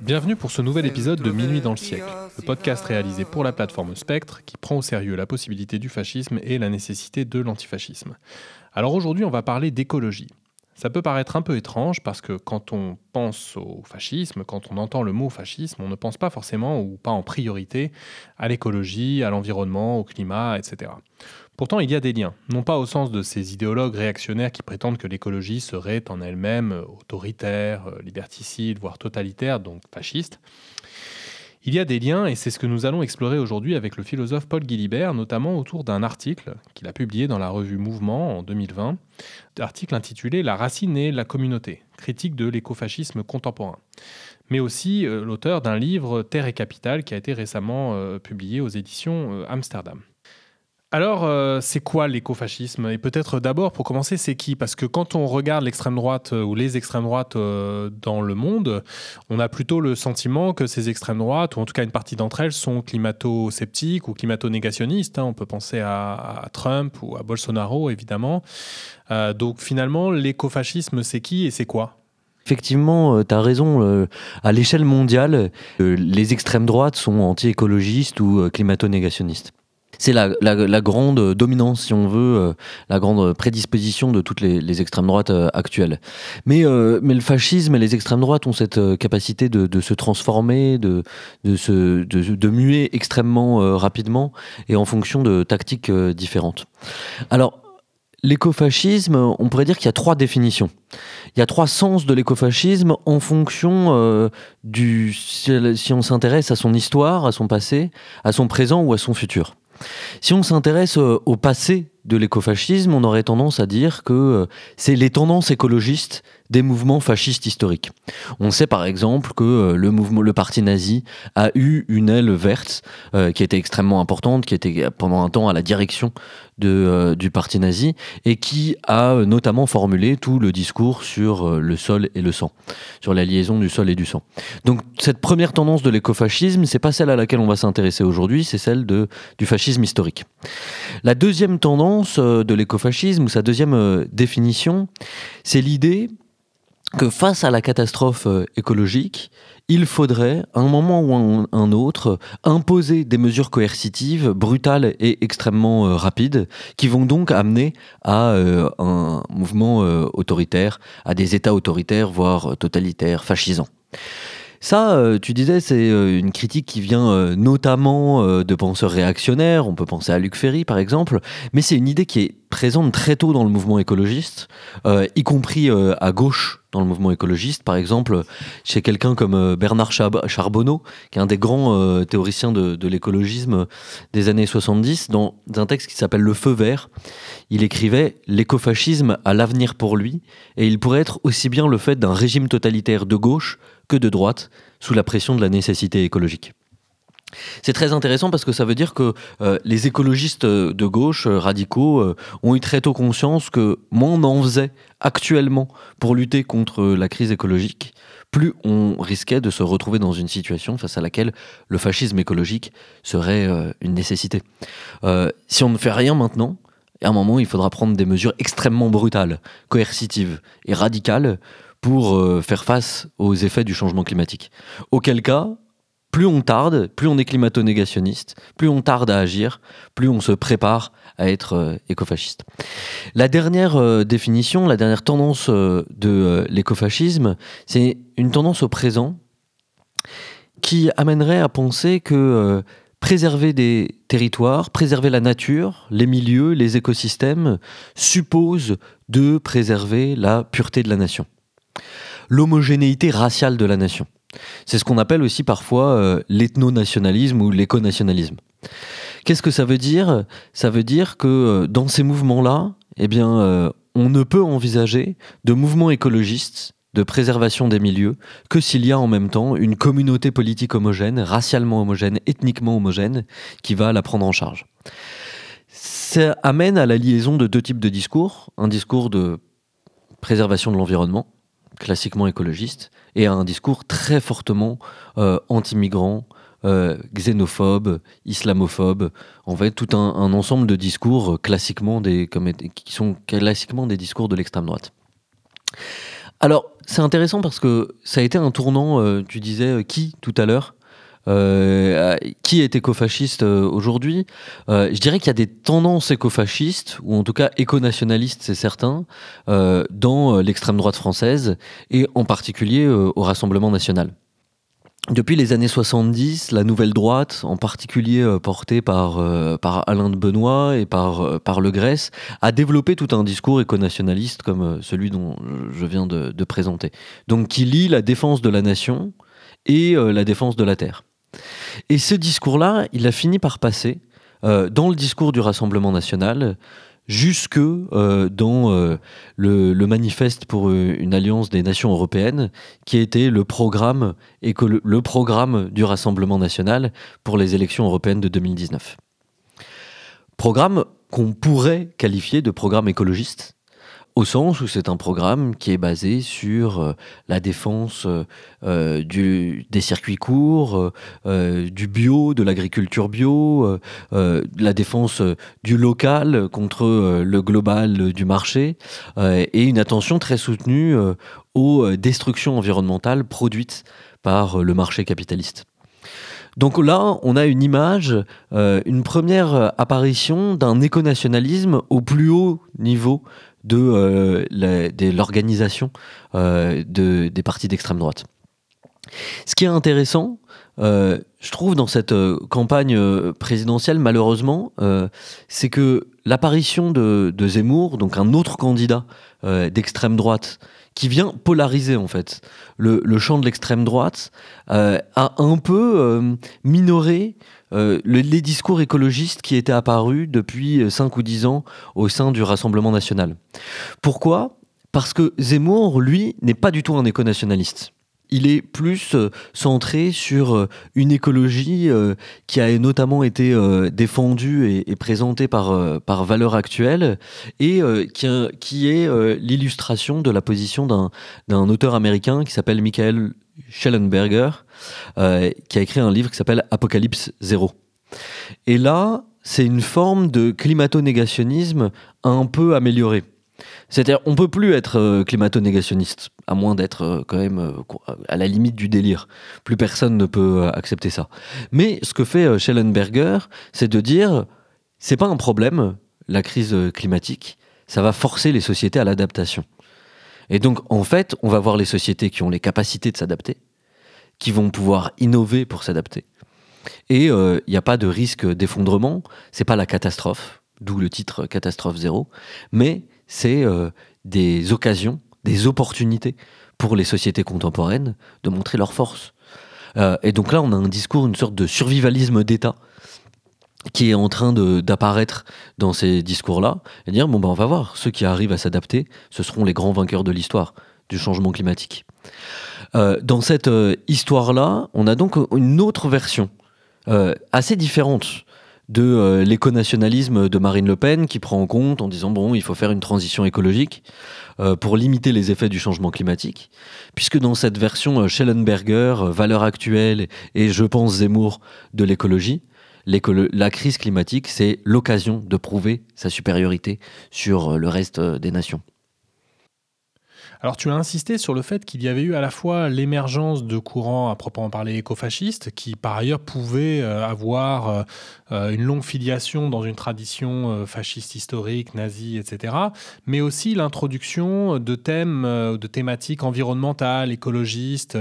Bienvenue pour ce nouvel épisode de Minuit dans le siècle, le podcast réalisé pour la plateforme Spectre qui prend au sérieux la possibilité du fascisme et la nécessité de l'antifascisme. Alors aujourd'hui, on va parler d'écologie. Ça peut paraître un peu étrange parce que quand on pense au fascisme, quand on entend le mot fascisme, on ne pense pas forcément ou pas en priorité à l'écologie, à l'environnement, au climat, etc. Pourtant, il y a des liens, non pas au sens de ces idéologues réactionnaires qui prétendent que l'écologie serait en elle-même autoritaire, liberticide, voire totalitaire, donc fasciste, il y a des liens et c'est ce que nous allons explorer aujourd'hui avec le philosophe Paul Guilibert, notamment autour d'un article qu'il a publié dans la revue Mouvement en 2020, article intitulé La racine et la communauté, critique de l'écofascisme contemporain. Mais aussi euh, l'auteur d'un livre Terre et Capitale qui a été récemment euh, publié aux éditions euh, Amsterdam. Alors, euh, c'est quoi l'écofascisme? Et peut-être d'abord, pour commencer, c'est qui? Parce que quand on regarde l'extrême droite euh, ou les extrêmes droites euh, dans le monde, on a plutôt le sentiment que ces extrêmes droites, ou en tout cas une partie d'entre elles, sont climato-sceptiques ou climato-négationnistes. Hein. On peut penser à, Trump ou à Bolsonaro, évidemment. donc finalement, l'écofascisme, c'est qui et c'est quoi? Effectivement, tu as raison. à l'échelle mondiale, les extrêmes droites sont anti-écologistes ou climato-négationnistes c'est la, grande dominance, si on veut, euh, la grande prédisposition de toutes les, extrêmes droites euh, actuelles. Mais, euh, mais le fascisme et les extrêmes droites ont cette capacité de, se transformer, de, de, se, de, muer extrêmement rapidement et en fonction de tactiques différentes. Alors, L'écofascisme, on pourrait dire qu'il y a trois définitions. Il y a trois sens de l'écofascisme en fonction du si on s'intéresse à son histoire, à son passé, à son présent ou à son futur. Si on s'intéresse euh, au passé de l'écofascisme, on aurait tendance à dire que euh, c'est les tendances écologistes des mouvements fascistes historiques. On sait par exemple que euh, le parti nazi a eu une aile verte euh, qui était extrêmement importante, qui était pendant un temps à la direction du parti nazi et qui a notamment formulé tout le discours sur le sol et le sang, sur la liaison du sol et du sang. Donc cette première tendance de l'écofascisme, c'est pas celle à laquelle on va s'intéresser aujourd'hui, c'est celle de, du fascisme historique. La deuxième tendance de l'écofascisme, ou sa deuxième définition, c'est l'idée que face à la catastrophe euh, écologique, il faudrait, à un moment ou à un autre, imposer des mesures coercitives brutales et extrêmement euh, rapides, qui vont donc amener à euh, un mouvement autoritaire, à des États autoritaires, voire totalitaires, fascisants. Ça, tu disais, c'est une critique qui vient notamment de penseurs réactionnaires. On peut penser à Luc Ferry, par exemple. Mais c'est une idée qui est présente très tôt dans le mouvement écologiste, y compris à gauche dans le mouvement écologiste. Par exemple, chez quelqu'un comme euh, Bernard Charbonneau, qui est un des grands euh, théoriciens de, l'écologisme des années 70, dans un texte qui s'appelle Le Feu vert, il écrivait L'écofascisme a l'avenir pour lui, et il pourrait être aussi bien le fait d'un régime totalitaire de gauche que de droite, sous la pression de la nécessité écologique. C'est très intéressant parce que ça veut dire que euh, les écologistes de gauche euh, radicaux euh, ont eu très tôt conscience que moins on en faisait actuellement pour lutter contre la crise écologique, plus on risquait de se retrouver dans une situation face à laquelle le fascisme écologique serait une nécessité. si on ne fait rien maintenant, à un moment, il faudra prendre des mesures extrêmement brutales, coercitives et radicales pour faire face aux effets du changement climatique. Auquel cas, plus on tarde, plus on est climato-négationniste, plus on tarde à agir, plus on se prépare à être euh, écofasciste. La dernière euh, définition, la dernière tendance euh, de l'écofascisme, c'est une tendance au présent qui amènerait à penser que préserver des territoires, préserver la nature, les milieux, les écosystèmes, suppose de préserver la pureté de la nation, l'homogénéité raciale de la nation. C'est ce qu'on appelle aussi parfois euh, l'ethno-nationalisme ou l'éco-nationalisme. Qu'est-ce que ça veut dire? Ça veut dire que euh, dans ces mouvements-là, eh bien, euh, on ne peut envisager de mouvements écologistes de préservation des milieux que s'il y a en même temps une communauté politique homogène, racialement homogène, ethniquement homogène, qui va la prendre en charge. Ça amène à la liaison de deux types de discours. Un discours de préservation de l'environnement, classiquement écologiste, et un discours très fortement euh, anti-migrant, euh, xénophobe, islamophobe, en fait tout un, ensemble de discours classiquement des, comme, qui sont classiquement des discours de l'extrême droite. Alors, c'est intéressant parce que ça a été un tournant, tu disais qui tout à l'heure? Euh, qui est écofasciste euh, aujourd'hui euh, Je dirais qu'il y a des tendances écofascistes, ou en tout cas éconationalistes, c'est certain, dans l'extrême droite française, et en particulier au Rassemblement national. Depuis les années 70, la nouvelle droite, en particulier portée par, par Alain de Benoît et par, par Le Grèce, a développé tout un discours éconationaliste comme celui dont je viens de, de présenter. Donc qui lie la défense de la nation et la défense de la terre. Et ce discours-là, il a fini par passer euh, dans le discours du Rassemblement national jusque euh, dans euh, le, manifeste pour une alliance des nations européennes, qui était le programme, le programme du Rassemblement national pour les élections européennes de 2019. Programme qu'on pourrait qualifier de programme écologiste, au sens où c'est un programme qui est basé sur euh, la défense euh, euh, des circuits courts, du bio, de l'agriculture bio, la défense du local contre le global du marché, et une attention très soutenue aux destructions environnementales produites par le marché capitaliste. Donc là, on a une image, une première apparition d'un éconationalisme au plus haut niveau de, euh, l'organisation euh, de, des partis d'extrême droite. Ce qui est intéressant, euh, je trouve, dans cette campagne présidentielle, malheureusement, c'est que l'apparition de, Zemmour, donc un autre candidat d'extrême droite, qui vient polariser en fait. Le, champ de l'extrême droite, a un peu minoré euh, les discours écologistes qui étaient apparus depuis 5 euh, ou 10 ans au sein du Rassemblement national. Pourquoi? Parce que Zemmour, lui, n'est pas du tout un éco-nationaliste il est plus euh, centré sur une écologie qui a notamment été défendue et, présentée par, par Valeurs Actuelles et qui, est l'illustration de la position d'un auteur américain qui s'appelle Michael Schellenberger, euh, qui a écrit un livre qui s'appelle Apocalypse Zéro. Et là, c'est une forme de climato-négationnisme un peu amélioré. C'est-à-dire, on peut plus être euh, climato-négationniste, à moins d'être euh, quand même à la limite du délire. Plus personne ne peut accepter ça. Mais ce que fait Schellenberger, c'est de dire, c'est pas un problème, la crise climatique, ça va forcer les sociétés à l'adaptation. Et donc, en fait, on va voir les sociétés qui ont les capacités de s'adapter, qui vont pouvoir innover pour s'adapter. Et il euh, n'y a pas de risque d'effondrement, c'est pas la catastrophe, d'où le titre Catastrophe zéro, mais c'est euh, des occasions, des opportunités pour les sociétés contemporaines de montrer leur force. Euh, et donc là, on a un discours, une sorte de survivalisme d'État qui est en train d'apparaître dans ces discours-là, et dire, bon ben on va voir, ceux qui arrivent à s'adapter, ce seront les grands vainqueurs de l'histoire du changement climatique. Euh, dans cette histoire-là, on a donc une autre version, assez différente de l'éconationalisme de Marine Le Pen, qui prend en compte en disant, bon, il faut faire une transition écologique pour limiter les effets du changement climatique, puisque dans cette version Schellenberger, valeur actuelle et je pense Zemmour de l'écologie, la crise climatique, c'est l'occasion de prouver sa supériorité sur le reste des nations. Alors tu as insisté sur le fait qu'il y avait eu à la fois l'émergence de courants à proprement parler écofascistes, qui par ailleurs pouvaient euh, avoir euh, euh, une longue filiation dans une tradition fasciste historique, nazie, etc., mais aussi l'introduction de thèmes, de thématiques environnementales, écologistes,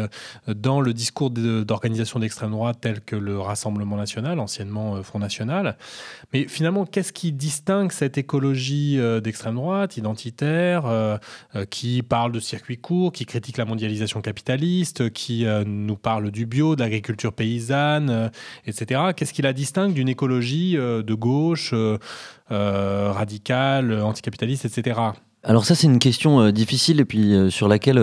dans le discours d'organisation d'extrême droite tels que le Rassemblement national, anciennement Front national. Mais finalement, qu'est-ce qui distingue cette écologie d'extrême droite, identitaire, qui parle de circuits courts, qui critique la mondialisation capitaliste, qui euh, nous parle du bio, de l'agriculture paysanne, euh, etc. Qu'est-ce qui la distingue d'une écologie euh, de gauche, radicale, anticapitaliste, etc. Alors ça c'est une question difficile et puis sur laquelle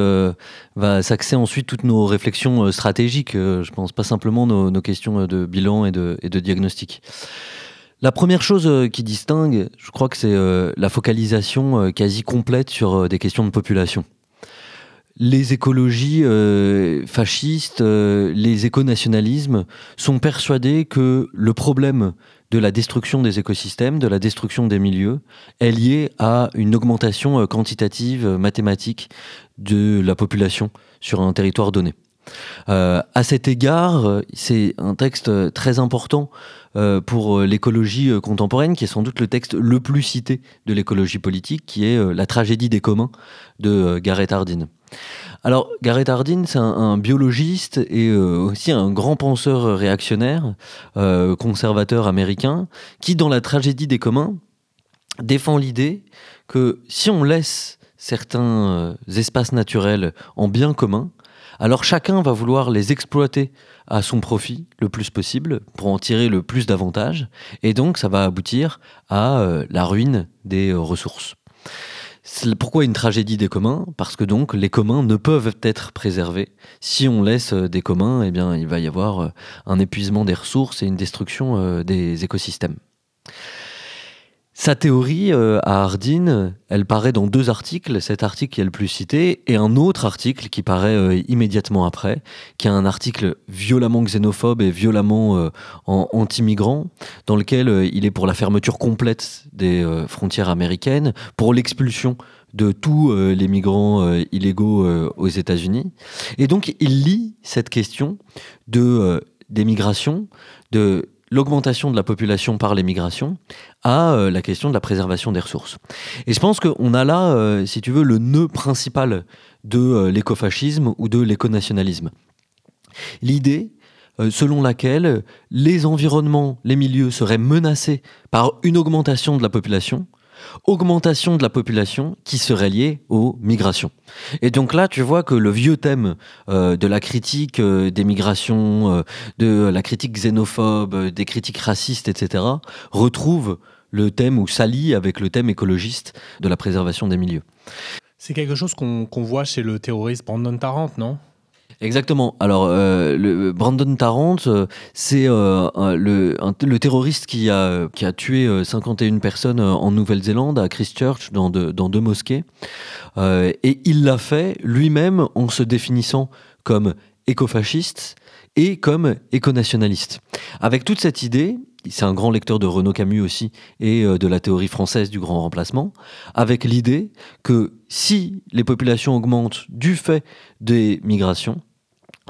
va s'axer ensuite toutes nos réflexions stratégiques, je pense pas simplement nos, questions de bilan et de, diagnostic. La première chose qui distingue, je crois que c'est la focalisation quasi complète sur des questions de population. Les écologies fascistes, les éconationalismes sont persuadés que le problème de la destruction des écosystèmes, de la destruction des milieux, est liée à une augmentation quantitative mathématique de la population sur un territoire donné. Euh, à cet égard, c'est un texte très important euh, pour l'écologie contemporaine, qui est sans doute le texte le plus cité de l'écologie politique, qui est La tragédie des communs de Gareth Hardin. Alors, Gareth Hardin, c'est un, biologiste et euh, aussi un grand penseur réactionnaire, conservateur américain, qui, dans La tragédie des communs, défend l'idée que si on laisse certains espaces naturels en bien commun, alors chacun va vouloir les exploiter à son profit le plus possible pour en tirer le plus d'avantages, et donc ça va aboutir à euh, la ruine des euh, ressources. Pourquoi une tragédie des communs Parce que donc les communs ne peuvent être préservés. Si on laisse euh, des communs, eh bien il va y avoir un épuisement des ressources et une destruction des écosystèmes. Sa théorie euh, à Hardin, elle paraît dans deux articles, cet article qui est le plus cité, et un autre article qui paraît euh, immédiatement après, qui est un article violemment xénophobe et violemment euh, anti-migrant, dans lequel il est pour la fermeture complète des frontières américaines, pour l'expulsion de tous les migrants illégaux aux États-Unis. Et donc il lit cette question de des migrations, de l'augmentation de la population par l'émigration à euh, la question de la préservation des ressources. Et je pense qu'on a là, euh, si tu veux, le nœud principal de euh, l'écofascisme ou de l'éconationalisme. L'idée selon laquelle les environnements, les milieux seraient menacés par une augmentation de la population augmentation de la population qui serait liée aux migrations. Et donc là, tu vois que le vieux thème euh, de la critique euh, des migrations, euh, de la critique xénophobe, des critiques racistes, etc., retrouve le thème ou s'allie avec le thème écologiste de la préservation des milieux. C'est quelque chose qu'on voit chez le terroriste Brandon Tarrant, non? Exactement. Alors, euh, le Brandon Tarrant, euh, c'est euh, le, le, terroriste qui a, qui a tué 51 personnes en Nouvelle-Zélande, à Christchurch, dans, dans deux mosquées. et il l'a fait lui-même en se définissant comme écofasciste et comme éconationaliste. Avec toute cette idée, c'est un grand lecteur de Renaud Camus aussi et de la théorie française du grand remplacement, avec l'idée que si les populations augmentent du fait des migrations,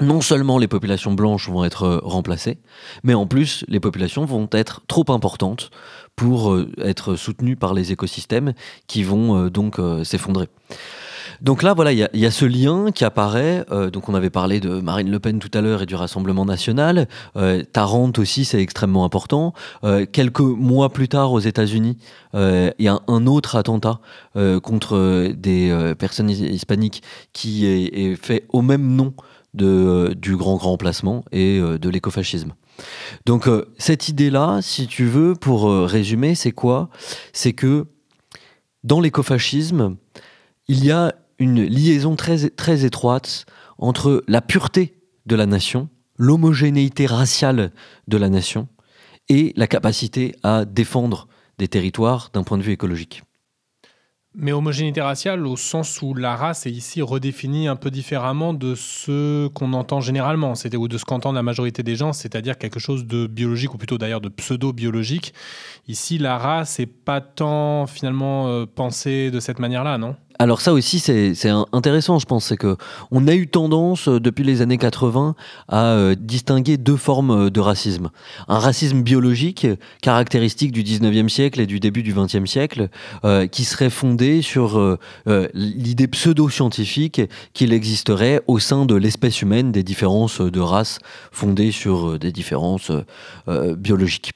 non seulement les populations blanches vont être euh, remplacées, mais en plus les populations vont être trop importantes pour euh, être soutenues par les écosystèmes qui vont euh, donc s'effondrer. Donc là, voilà, il y, a ce lien qui apparaît. donc on avait parlé de Marine Le Pen tout à l'heure et du Rassemblement national. Tarente aussi, c'est extrêmement important. quelques mois plus tard, aux États-Unis, il y a un autre attentat contre des personnes hispaniques qui est, fait au même nom de, euh, du grand grand placement et euh, de l'écofascisme. Donc euh, cette idée-là, si tu veux, pour résumer, c'est quoi? C'est que dans l'écofascisme, il y a une liaison très, très étroite entre la pureté de la nation, l'homogénéité raciale de la nation et la capacité à défendre des territoires d'un point de vue écologique. Mais homogénéité raciale au sens où la race est ici redéfinie un peu différemment de ce qu'on entend généralement, ou de ce qu'entend la majorité des gens, c'est-à-dire quelque chose de biologique ou plutôt d'ailleurs de pseudo-biologique. Ici, la race n'est pas tant finalement euh, pensée de cette manière-là, non? Alors ça aussi, c'est intéressant, je pense, c'est que on a eu tendance euh, depuis les années 80 à euh, distinguer deux formes euh, de racisme. Un racisme biologique, caractéristique du 19e siècle et du début du 20e siècle, qui serait fondé sur l'idée pseudo-scientifique qu'il existerait au sein de l'espèce humaine des différences de race fondées sur des différences biologiques.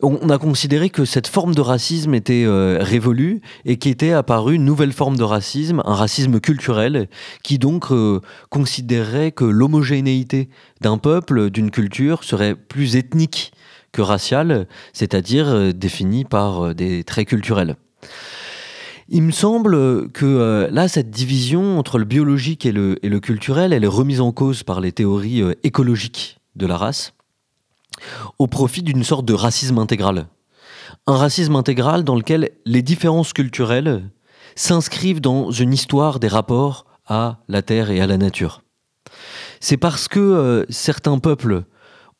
On a considéré que cette forme de racisme était révolue et qu'était apparue une nouvelle forme de racisme, un racisme culturel, qui donc euh, considérerait que l'homogénéité d'un peuple, d'une culture, serait plus ethnique que raciale, c'est-à-dire euh, définie par euh, des traits culturels. Il me semble que là, cette division entre le biologique et le, culturel, elle est remise en cause par les théories écologiques de la race, au profit d'une sorte de racisme intégral. Un racisme intégral dans lequel les différences culturelles s'inscrivent dans une histoire des rapports à la terre et à la nature. C'est parce que euh, certains peuples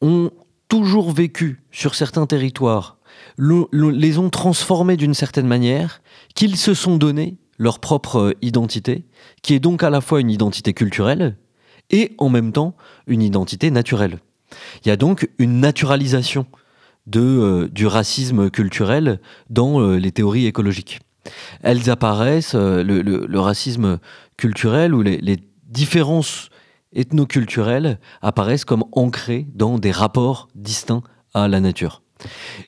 ont toujours vécu sur certains territoires, les ont transformés d'une certaine manière, qu'ils se sont donné leur propre identité, qui est donc à la fois une identité culturelle et en même temps une identité naturelle. Il y a donc une naturalisation euh, du racisme culturel dans euh, les théories écologiques. Elles apparaissent, euh, le, racisme culturel ou les, les différences ethnoculturelles apparaissent comme ancrées dans des rapports distincts à la nature.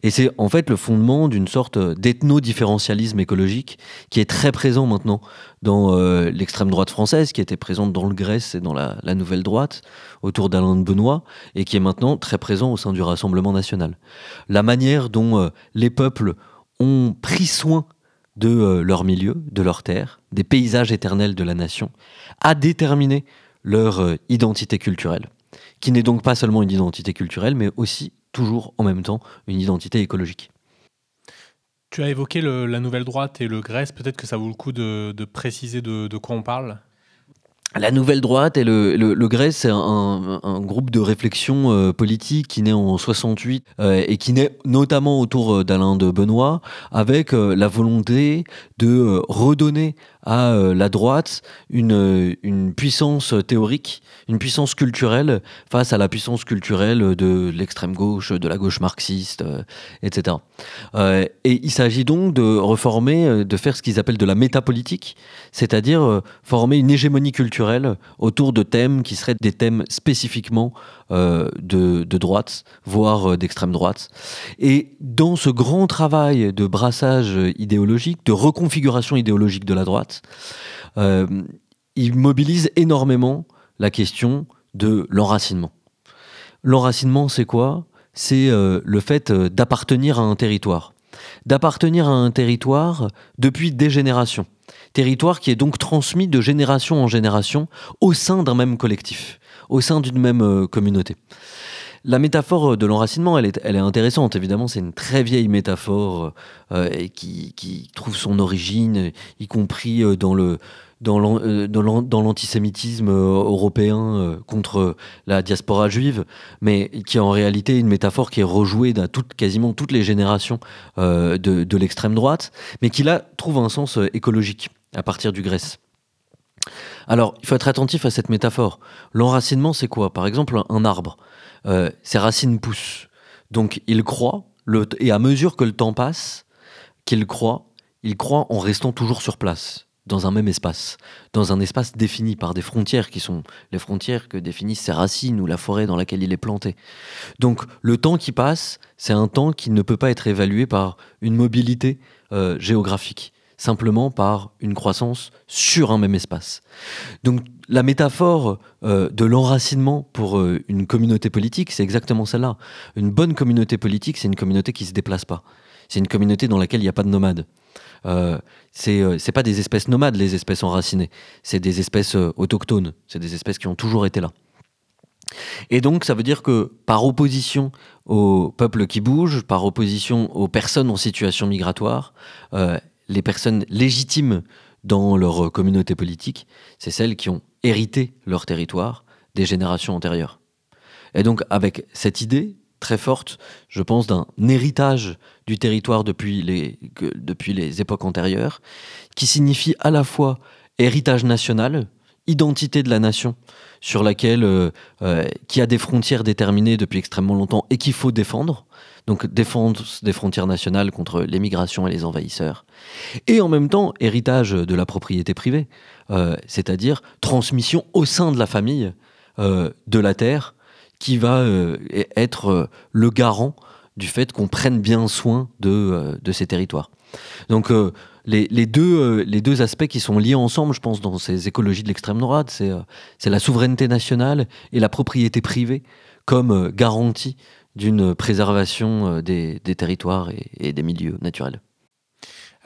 Et c'est en fait le fondement d'une sorte d'ethno-différentialisme écologique qui est très présent maintenant dans euh, l'extrême droite française, qui était présente dans le Grèce et dans la, nouvelle droite, autour d'Alain de Benoît, et qui est maintenant très présent au sein du Rassemblement national. La manière dont euh, les peuples ont pris soin de euh, leur milieu, de leur terre, des paysages éternels de la nation, a déterminé leur identité culturelle, qui n'est donc pas seulement une identité culturelle, mais aussi toujours en même temps une identité écologique. Tu as évoqué la nouvelle droite et le Grèce, peut-être que ça vaut le coup de, préciser de, quoi on parle? La Nouvelle Droite et le, le, Grèce, c'est un, groupe de réflexion euh, politique qui naît en 68 euh, et qui naît notamment autour euh, d'Alain de Benoît, avec la volonté de redonner à la droite une, une puissance théorique, une puissance culturelle face à la puissance culturelle de l'extrême gauche, de la gauche marxiste, etc. Et il s'agit donc de reformer, de faire ce qu'ils appellent de la métapolitique, c'est-à-dire former une hégémonie culturelle autour de thèmes qui seraient des thèmes spécifiquement de, de, droite, voire d'extrême droite. Et dans ce grand travail de brassage idéologique, de reconfiguration idéologique de la droite, euh, il mobilise énormément la question de l'enracinement. L'enracinement, c'est quoi? C'est euh, le fait euh, d'appartenir à un territoire. D'appartenir à un territoire depuis des générations. Territoire qui est donc transmis de génération en génération au sein d'un même collectif, au sein d'une même communauté. La métaphore de l'enracinement, elle est, intéressante. Évidemment, c'est une très vieille métaphore euh, qui, trouve son origine, y compris euh, dans l'antisémitisme euh, européen contre la diaspora juive, mais qui est en réalité une métaphore qui est rejouée dans quasiment toutes les générations de, de l'extrême droite, mais qui là trouve un sens écologique à partir du Grèce. Alors, il faut être attentif à cette métaphore. L'enracinement, c'est quoi? Par exemple, un arbre. Euh, ses racines poussent. Donc il croit, et à mesure que le temps passe, qu'il croit, il croit en restant toujours sur place, dans un même espace, dans un espace défini par des frontières qui sont les frontières que définissent ses racines ou la forêt dans laquelle il est planté. Donc le temps qui passe, c'est un temps qui ne peut pas être évalué par une mobilité euh, géographique simplement par une croissance sur un même espace. Donc la métaphore euh, de l'enracinement pour euh, une communauté politique, c'est exactement celle-là. Une bonne communauté politique, c'est une communauté qui ne se déplace pas. C'est une communauté dans laquelle il n'y a pas de nomades. Euh, c'est euh, pas des espèces nomades, les espèces enracinées. C'est des espèces autochtones. C'est des espèces qui ont toujours été là. Et donc, ça veut dire que par opposition aux peuples qui bougent, par opposition aux personnes en situation migratoire, les personnes légitimes dans leur communauté politique, c'est celles qui ont hérité leur territoire des générations antérieures. Et donc avec cette idée très forte, je pense, d'un héritage du territoire depuis les, depuis les époques antérieures, qui signifie à la fois héritage national, identité de la nation, sur laquelle, euh, euh, qui a des frontières déterminées depuis extrêmement longtemps et qu'il faut défendre, donc défense des frontières nationales contre l'émigration et les envahisseurs, et en même temps héritage de la propriété privée, euh, c'est-à-dire transmission au sein de la famille euh, de la terre, qui va euh, être le garant du fait qu'on prenne bien soin de, de ces territoires. Donc les, les, deux, les deux aspects qui sont liés ensemble, je pense, dans ces écologies de l'extrême droite, c'est la souveraineté nationale et la propriété privée comme garantie d'une préservation euh, des, territoires et, des milieux naturels.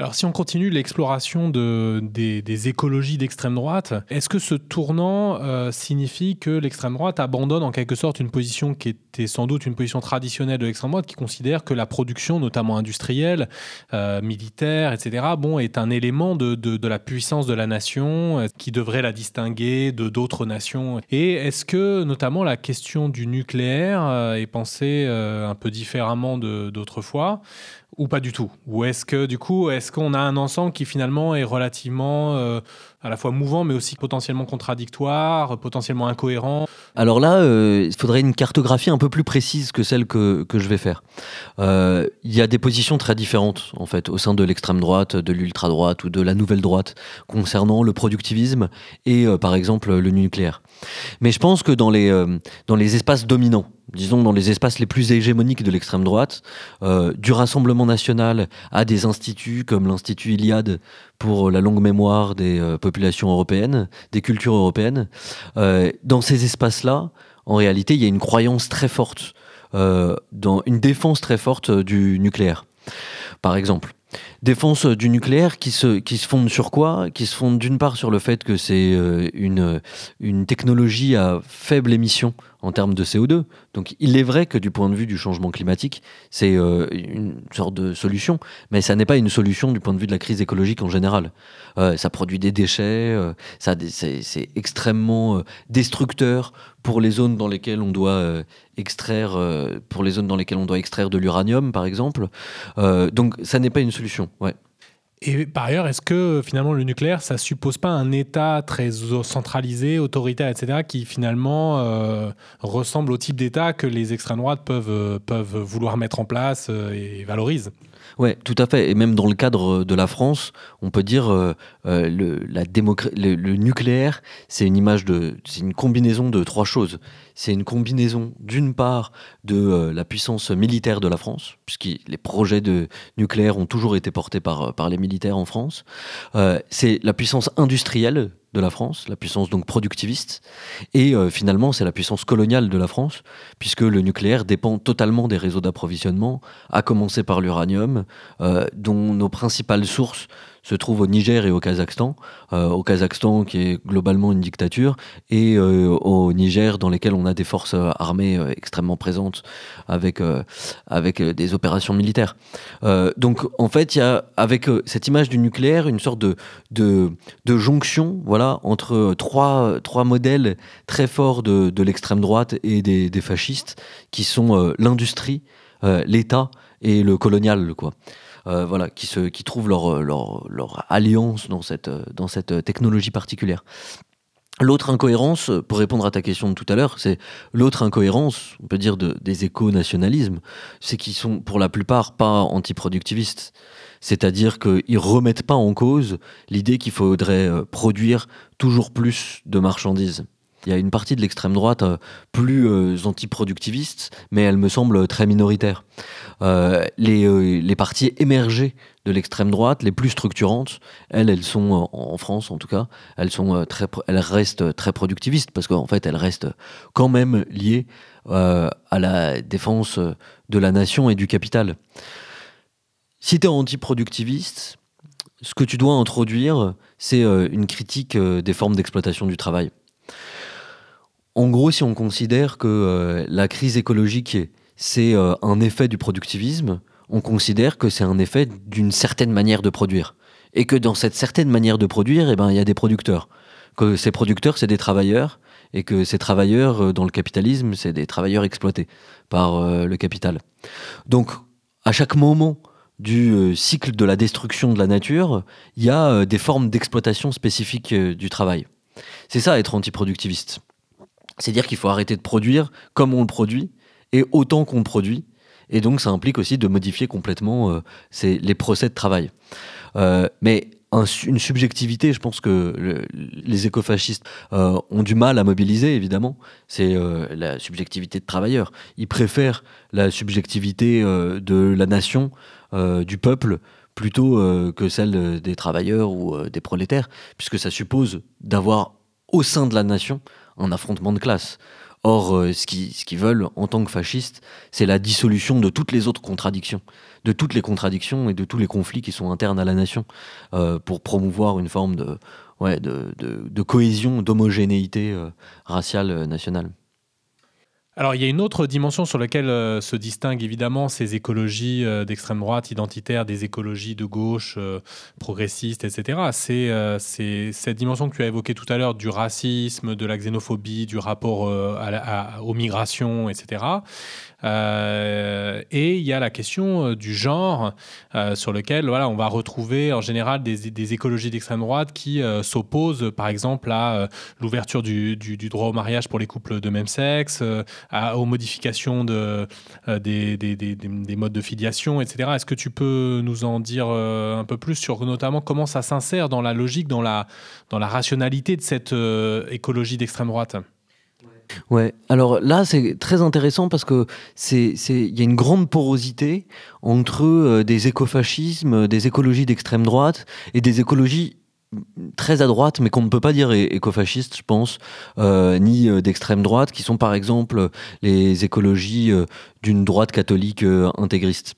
Alors si on continue l'exploration de, des, écologies d'extrême droite, est-ce que ce tournant euh, signifie que l'extrême droite abandonne en quelque sorte une position qui était sans doute une position traditionnelle de l'extrême droite, qui considère que la production, notamment industrielle, euh, militaire, etc., bon, est un élément de, de, la puissance de la nation euh, qui devrait la distinguer de d'autres nations? Et est-ce que notamment la question du nucléaire est pensée un peu différemment d'autrefois? Ou pas du tout Ou est-ce que du coup, est-ce qu'on a un ensemble qui finalement est relativement euh, à la fois mouvant, mais aussi potentiellement contradictoire, potentiellement incohérent Alors là, euh, il faudrait une cartographie un peu plus précise que celle que, que je vais faire. Euh, il y a des positions très différentes en fait au sein de l'extrême droite, de l'ultra droite ou de la nouvelle droite concernant le productivisme et par exemple le nucléaire. Mais je pense que dans les dans les espaces dominants disons dans les espaces les plus hégémoniques de l'extrême droite, euh, du Rassemblement national à des instituts comme l'Institut Iliade pour la longue mémoire des euh, populations européennes, des cultures européennes. Euh, dans ces espaces-là, en réalité, il y a une croyance très forte, dans une défense très forte du nucléaire. Par exemple, défense du nucléaire qui se, qui se fonde sur quoi? Qui se fonde d'une part sur le fait que c'est une, une technologie à faible émission en termes de CO2. Donc il est vrai que du point de vue du changement climatique, c'est euh, une sorte de solution, mais ça n'est pas une solution du point de vue de la crise écologique en général. Euh, ça produit des déchets, euh, ça, c'est, extrêmement destructeur pour les zones dans lesquelles on doit extraire, pour les zones dans lesquelles on doit extraire de l'uranium, par exemple. donc ça n'est pas une solution. Ouais. Et par ailleurs, est-ce que finalement le nucléaire, ça suppose pas un État très centralisé, autoritaire, etc., qui finalement euh, ressemble au type d'État que les extrêmes droites peuvent, euh, peuvent vouloir mettre en place euh, et valorisent? Oui, tout à fait. Et même dans le cadre de la France, on peut dire euh, le, la le, nucléaire, c'est une image de, c'est une combinaison de trois choses. C'est une combinaison d'une part de la puissance militaire de la France, puisque les projets de nucléaire ont toujours été portés par, par les militaires en France. c'est la puissance industrielle de la France, la puissance donc productiviste, et euh, finalement c'est la puissance coloniale de la France, puisque le nucléaire dépend totalement des réseaux d'approvisionnement, à commencer par l'uranium, euh, dont nos principales sources se trouve au Niger et au Kazakhstan. Euh, au Kazakhstan, qui est globalement une dictature, et euh, au Niger, dans lesquels on a des forces euh, armées extrêmement présentes avec, avec des opérations militaires. donc, en fait, il y a, avec cette image du nucléaire, une sorte de, de, jonction voilà, entre trois, trois modèles très forts de, de l'extrême droite et des, des fascistes, qui sont l'industrie, l'État et le colonial. Quoi. Euh, voilà, qui, se, qui trouvent leur, leur, alliance dans cette, dans cette technologie particulière. L'autre incohérence, pour répondre à ta question de tout à l'heure, c'est l'autre incohérence, on peut dire, de, des éco-nationalismes, c'est qu'ils sont pour la plupart pas antiproductivistes. C'est-à-dire qu'ils remettent pas en cause l'idée qu'il faudrait euh, produire toujours plus de marchandises. Il y a une partie de l'extrême droite euh, plus euh, antiproductiviste, mais elle me semble très minoritaire. Euh, les, les parties émergées de l'extrême droite, les plus structurantes, elles, elles sont en France en tout cas, elles sont très, elles restent très productivistes parce qu'en fait, elles restent quand même liées à la défense de la nation et du capital. Si tu es antiproductiviste, ce que tu dois introduire, c'est une critique des formes d'exploitation du travail. En gros, si on considère que euh, la crise écologique, c'est euh, un effet du productivisme, on considère que c'est un effet d'une certaine manière de produire. Et que dans cette certaine manière de produire, eh ben, il y a des producteurs. Que ces producteurs, c'est des travailleurs, et que ces travailleurs, euh, dans le capitalisme, c'est des travailleurs exploités par le capital. Donc, à chaque moment du cycle de la destruction de la nature, il y a des formes d'exploitation spécifiques du travail. C'est ça être antiproductiviste. C'est dire qu'il faut arrêter de produire comme on le produit et autant qu'on produit. Et donc, ça implique aussi de modifier complètement euh, les procès de travail. Euh, mais une subjectivité, je pense que les écofascistes euh, ont du mal à mobiliser, évidemment, c'est la subjectivité de travailleurs. Ils préfèrent la subjectivité de la nation, du peuple, plutôt que celle des travailleurs ou des prolétaires, puisque ça suppose d'avoir au sein de la nation un affrontement de classe. Or, euh, ce qu'ils ce veulent en tant que fascistes, c'est la dissolution de toutes les autres contradictions, de toutes les contradictions et de tous les conflits qui sont internes à la nation, euh, pour promouvoir une forme de, ouais, de, de- cohésion, d'homogénéité euh, raciale nationale. Alors, il y a une autre dimension sur laquelle euh, se distinguent évidemment ces écologies euh, d'extrême droite, identitaires, des écologies de gauche, euh, progressistes, etc. C'est euh, c'est cette dimension que tu as évoquée tout à l'heure du racisme, de la xénophobie, du rapport aux migrations, etc. Euh, et il y a la question euh, du genre, euh, sur lequel voilà, on va retrouver en général des, écologies d'extrême droite qui s'opposent, par exemple, à l'ouverture du, droit au mariage pour les couples de même sexe, aux modifications de, des, des- des- des- des modes de filiation, etc. Est-ce que tu peux nous en dire un peu plus sur notamment comment ça s'insère dans la logique, dans la, rationalité de cette écologie d'extrême droite? Ouais, alors là c'est très intéressant parce que c'est il y a une grande porosité entre euh, des écofascismes, des écologies d'extrême droite et des écologies très à droite, mais qu'on ne peut pas dire é- écofascistes, je pense, euh, ni euh, d'extrême droite, qui sont par exemple les écologies euh, d'une droite catholique intégriste,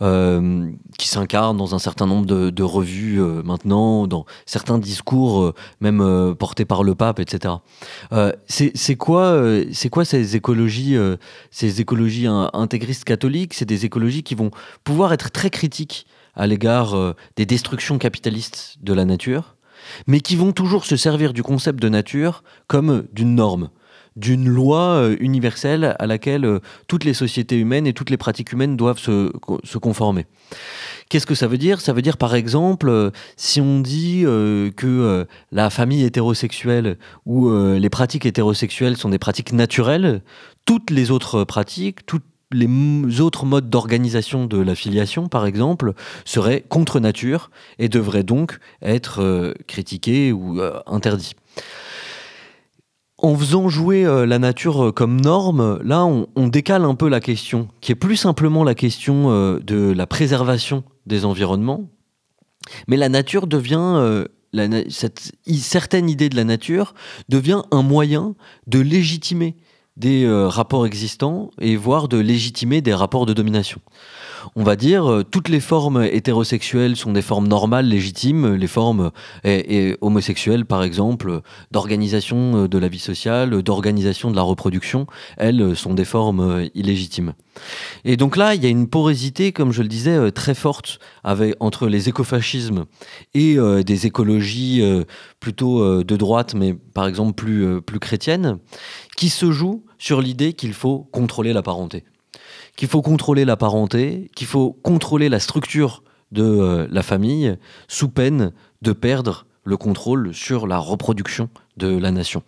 qui s'incarnent dans un certain nombre de, revues maintenant, dans certains discours, même portés par le pape, etc. C'est quoi, ces écologies, intégristes catholiques? C'est des écologies qui vont pouvoir être très critiques à l'égard euh, des destructions capitalistes de la nature, mais qui vont toujours se servir du concept de nature comme d'une norme, d'une loi euh, universelle à laquelle euh, toutes les sociétés humaines et toutes les pratiques humaines doivent se, co- se conformer. Qu'est-ce que ça veut dire? Ça veut dire par exemple, euh, si on dit euh, que euh, la famille hétérosexuelle ou euh, les pratiques hétérosexuelles sont des pratiques naturelles, toutes les autres pratiques, toutes les autres modes d'organisation de la filiation, par exemple, seraient contre nature et devraient donc être euh, critiquées ou euh, interdits. En faisant jouer euh, la nature comme norme, là, on, décale un peu la question, qui est plus simplement la question de la préservation des environnements. Mais la nature devient, cette idée de la nature devient un moyen de légitimer des euh, rapports existants et voire de légitimer des rapports de domination. On va dire euh, toutes les formes hétérosexuelles sont des formes normales, légitimes, les formes et homosexuelles par exemple d'organisation euh, de la vie sociale, d'organisation de la reproduction, elles euh, sont des formes euh, illégitimes. Et donc là, il y a une porosité, comme je le disais, euh, très forte entre les écofascismes et euh, des écologies euh, plutôt euh, de droite, mais par exemple plus, euh, plus chrétiennes, qui se jouent sur l'idée qu'il faut contrôler la parenté. Qu'il faut contrôler la parenté, qu'il faut contrôler la structure de euh, la famille sous peine de perdre le contrôle sur la reproduction de la nation.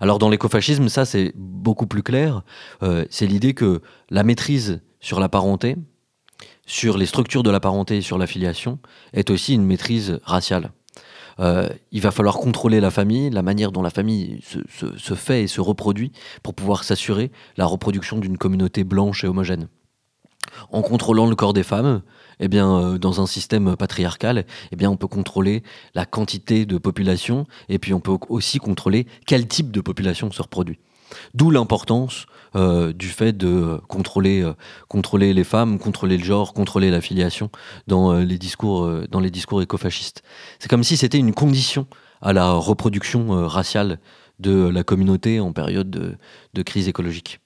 Alors dans l'écofascisme, ça c'est beaucoup plus clair. Euh, c'est l'idée que la maîtrise sur la parenté, sur les structures de la parenté et sur la filiation, est aussi une maîtrise raciale. Euh, il va falloir contrôler la famille, la manière dont la famille se, fait et se reproduit pour pouvoir s'assurer la reproduction d'une communauté blanche et homogène. En contrôlant le corps des femmes, eh bien, euh, dans un système patriarcal, eh bien, on peut contrôler la quantité de population et puis on peut aussi contrôler quel type de population se reproduit. D'où l'importance euh, du fait de euh, contrôler, les femmes, contrôler le genre, contrôler la filiation dans, euh, les, discours, dans les discours écofascistes. C'est comme si c'était une condition à la reproduction raciale de la communauté en période de, crise écologique.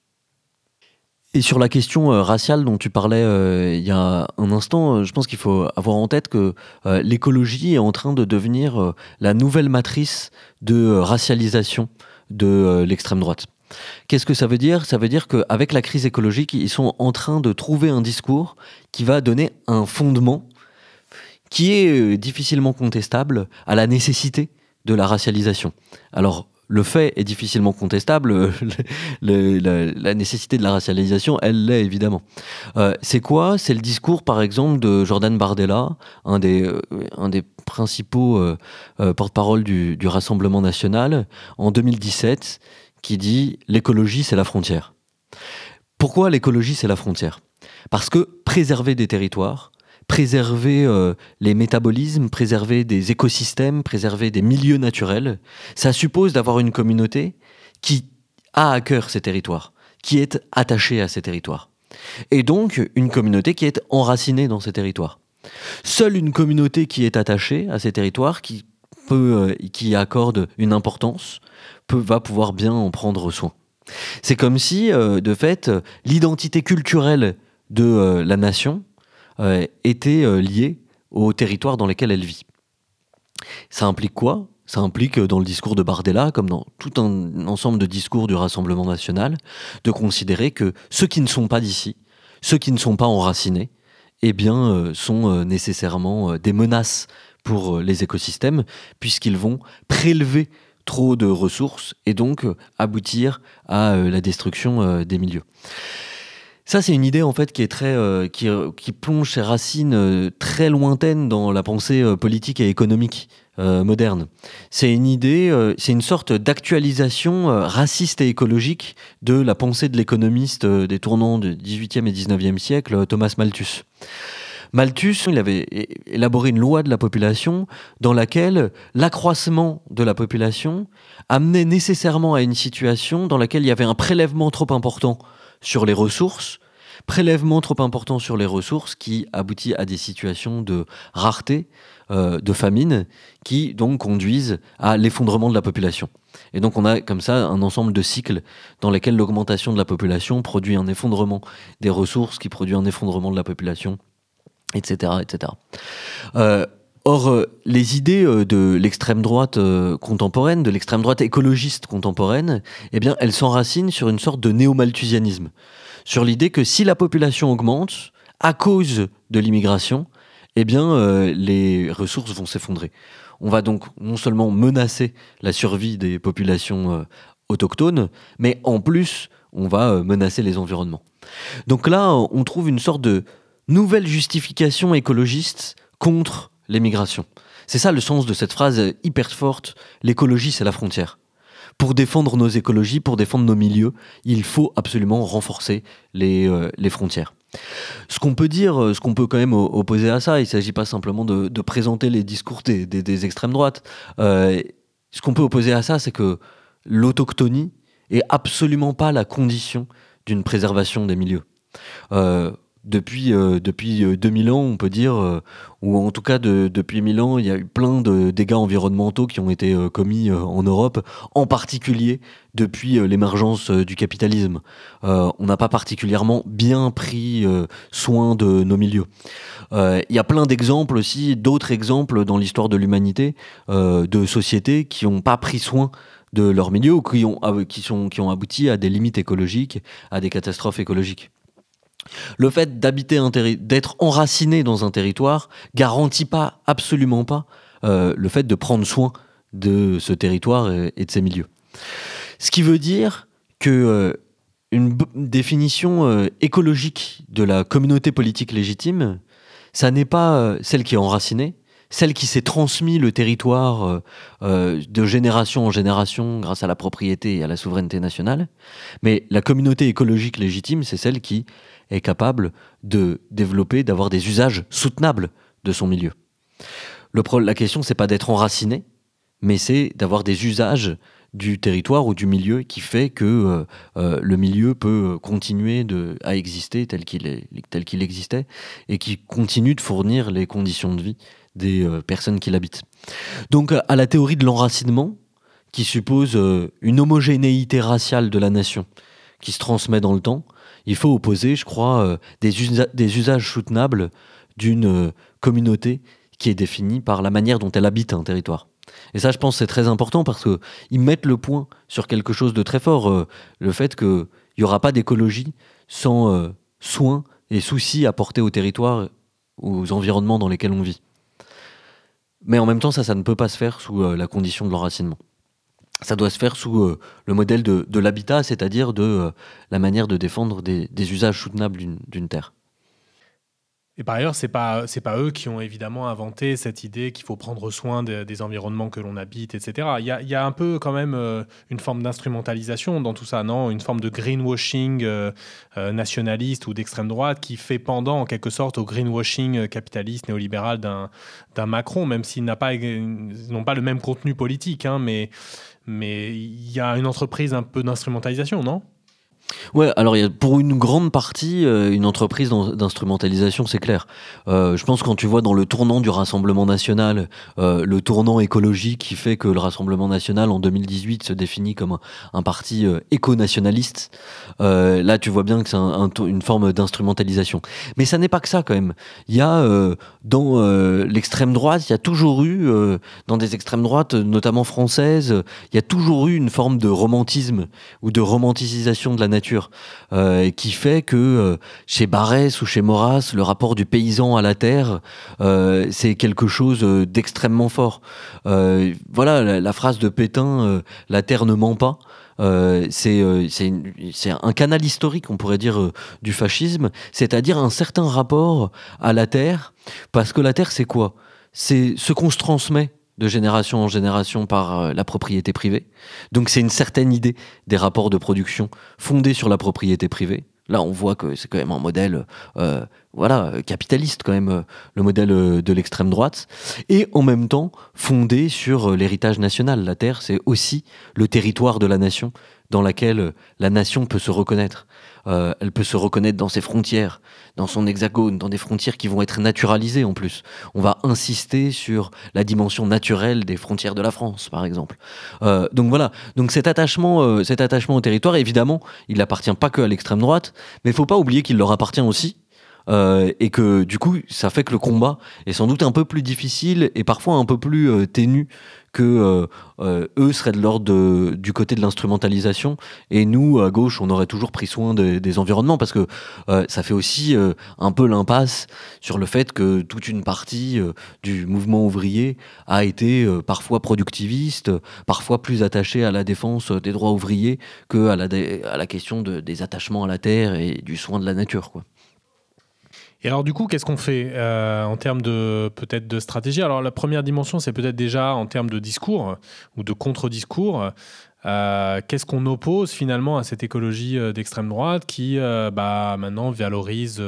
Et sur la question raciale dont tu parlais il y a un instant, je pense qu'il faut avoir en tête que l'écologie est en train de devenir la nouvelle matrice de racialisation de l'extrême droite. Qu'est-ce que ça veut dire? Ça veut dire qu'avec la crise écologique, ils sont en train de trouver un discours qui va donner un fondement qui est euh, difficilement contestable à la nécessité de la racialisation. Alors, le fait est difficilement contestable, euh, la, nécessité de la racialisation, elle l'est évidemment. Euh, c'est quoi? C'est le discours, par exemple, de Jordan Bardella, un des, principaux porte-parole du Rassemblement national, en 2017, qui dit l'écologie, c'est la frontière. Pourquoi l'écologie, c'est la frontière? Parce que préserver des territoires, préserver euh, les métabolismes, préserver des écosystèmes, préserver des milieux naturels, ça suppose d'avoir une communauté qui a à cœur ces territoires, qui est attachée à ces territoires. Et donc une communauté qui est enracinée dans ces territoires. Seule une communauté qui est attachée à ces territoires, qui, euh, qui accorde une importance, va pouvoir bien en prendre soin. C'est comme si, euh, de fait, l'identité culturelle de euh, la nation était liée au territoire dans lequel elle vit. Ça implique quoi? Ça implique, dans le discours de Bardella, comme dans tout un ensemble de discours du Rassemblement national, de considérer que ceux qui ne sont pas d'ici, ceux qui ne sont pas enracinés, eh bien, sont nécessairement des menaces pour les écosystèmes, puisqu'ils vont prélever trop de ressources et donc aboutir à la destruction des milieux. Ça, c'est une idée en fait qui est très, qui, plonge ses racines très lointaines dans la pensée politique et économique euh, moderne. C'est une idée, euh, c'est une sorte d'actualisation euh, raciste et écologique de la pensée de l'économiste des tournants du 18e et 19e siècle, Thomas Malthus. Malthus, il avait élaboré une loi de la population dans laquelle l'accroissement de la population amenait nécessairement à une situation dans laquelle il y avait un prélèvement trop important sur les ressources, prélèvement trop important sur les ressources qui aboutit à des situations de rareté, euh, de famine qui donc conduisent à l'effondrement de la population. Et donc on a comme ça un ensemble de cycles dans lesquels l'augmentation de la population produit un effondrement des ressources, qui produit un effondrement de la population, etc. etc. Euh, or, euh, les idées de l'extrême droite contemporaine, de l'extrême droite écologiste contemporaine, eh bien, elles s'enracinent sur une sorte de néo-malthusianisme, sur l'idée que si la population augmente à cause de l'immigration, eh bien, euh, les ressources vont s'effondrer. On va donc non seulement menacer la survie des populations euh, autochtones, mais en plus, on va euh, menacer les environnements. Donc là, on trouve une sorte de nouvelle justification écologiste contre l'émigration. C'est ça le sens de cette phrase hyper forte, l'écologie c'est la frontière. Pour défendre nos écologies, pour défendre nos milieux, il faut absolument renforcer les, les frontières. Ce qu'on peut dire, euh, ce qu'on peut quand même opposer à ça, il ne s'agit pas simplement de, présenter les discours des, extrêmes droites. Euh, ce qu'on peut opposer à ça, c'est que l'autochtonie est absolument pas la condition d'une préservation des milieux. Euh, depuis, euh, depuis 2000 euh, ans, on peut dire, euh, ou en tout cas depuis 1000 ans, il y a eu plein de dégâts environnementaux qui ont été commis en Europe, en particulier depuis l'émergence du capitalisme. on n'a pas particulièrement bien pris soin de nos milieux. Il y a plein d'exemples aussi, d'autres exemples dans l'histoire de l'humanité, de sociétés qui n'ont pas pris soin de leur milieu ou qui ont, qui, sont, qui ont abouti à des limites écologiques, à des catastrophes écologiques. Le fait d'être enraciné dans un territoire garantit pas, absolument pas, euh, le fait de prendre soin de ce territoire et, de ses milieux. Ce qui veut dire que euh, une définition euh, écologique de la communauté politique légitime, ça n'est pas celle qui est enracinée, celle qui s'est transmise le territoire de génération en génération grâce à la propriété et à la souveraineté nationale, mais la communauté écologique légitime, c'est celle qui est capable de développer, d'avoir des usages soutenables de son milieu. La question, c'est pas d'être enraciné, mais c'est d'avoir des usages du territoire ou du milieu qui fait que euh, euh, le milieu peut continuer à exister tel qu'il tel qu'il existait et qui continue de fournir les conditions de vie des euh, personnes qui l'habitent. Donc à la théorie de l'enracinement, qui suppose une homogénéité raciale de la nation qui se transmet dans le temps, il faut opposer, je crois, euh, des, usages soutenables d'une euh, communauté qui est définie par la manière dont elle habite un territoire. Et ça, je pense, c'est très important parce qu'ils mettent le point sur quelque chose de très fort, euh, le fait qu'il n'y aura pas d'écologie sans soins et soucis apportés au territoire, aux environnements dans lesquels on vit. Mais en même temps, ça, ça ne peut pas se faire sous la condition de l'enracinement ça doit se faire sous euh, le modèle de, l'habitat, c'est-à-dire de euh, la manière de défendre des, usages soutenables d'une terre. Et par ailleurs, c'est pas c'est pas eux qui ont évidemment inventé cette idée qu'il faut prendre soin des environnements que l'on habite, etc. Il y, a, un peu quand même euh, une forme d'instrumentalisation dans tout ça, non? Une forme de greenwashing nationaliste ou d'extrême droite qui fait pendant en quelque sorte au greenwashing capitaliste néolibéral d'un Macron, même s'ils n'ont pas pas le même contenu politique, hein, mais mais il y a une entreprise un peu d'instrumentalisation, non? Ouais, alors pour une grande partie euh, une entreprise d'instrumentalisation, c'est clair. Euh, je pense quand tu vois dans le tournant du Rassemblement national, euh, le tournant écologique qui fait que le Rassemblement national en 2018 se définit comme un, parti éco-nationaliste, là tu vois bien que c'est un, une forme d'instrumentalisation. Mais ça n'est pas que ça quand même. Il y a dans l'extrême droite, il y a toujours eu, dans des extrêmes droites, notamment françaises, il y a toujours eu une forme de romantisme ou de romanticisation de la nature, euh, qui fait que euh, chez Barès ou chez Maurras, le rapport du paysan à la terre, euh, c'est quelque chose d'extrêmement fort. voilà, la, phrase de Pétain, la terre ne ment pas. c'est un canal historique, on pourrait dire, du fascisme, c'est-à-dire un certain rapport à la terre, parce que la terre, c'est quoi? C'est ce qu'on se transmet de génération en génération par euh, la propriété privée. Donc c'est une certaine idée des rapports de production fondés sur la propriété privée. Là, on voit que c'est quand même un modèle, euh, voilà, capitaliste quand même, euh, le modèle de l'extrême droite, et en même temps fondé sur l'héritage national. La terre, c'est aussi le territoire de la nation dans laquelle la nation peut se reconnaître. Euh, elle peut se reconnaître dans ses frontières, dans son hexagone, dans des frontières qui vont être naturalisées en plus. On va insister sur la dimension naturelle des frontières de la France, par exemple. Euh, donc voilà. Donc cet attachement, euh, cet attachement au territoire, évidemment, il n'appartient pas que à l'extrême droite, mais il faut pas oublier qu'il leur appartient aussi euh, et que du coup, ça fait que le combat est sans doute un peu plus difficile et parfois un peu plus euh, ténu que euh, eux seraient de l'ordre du côté de l'instrumentalisation et nous à gauche on aurait toujours pris soin des environnements parce que ça fait aussi un peu l'impasse sur le fait que toute une partie du mouvement ouvrier a été parfois productiviste, parfois plus attaché à la défense des droits ouvriers que à la, question de, des attachements à la terre et du soin de la nature. Et alors du coup, qu'est-ce qu'on fait euh, en termes de peut-être de stratégie? Alors la première dimension, c'est peut-être déjà en termes de discours ou de contre-discours. Euh, qu'est-ce qu'on oppose finalement à cette écologie euh, d'extrême droite qui euh, bah, maintenant valorise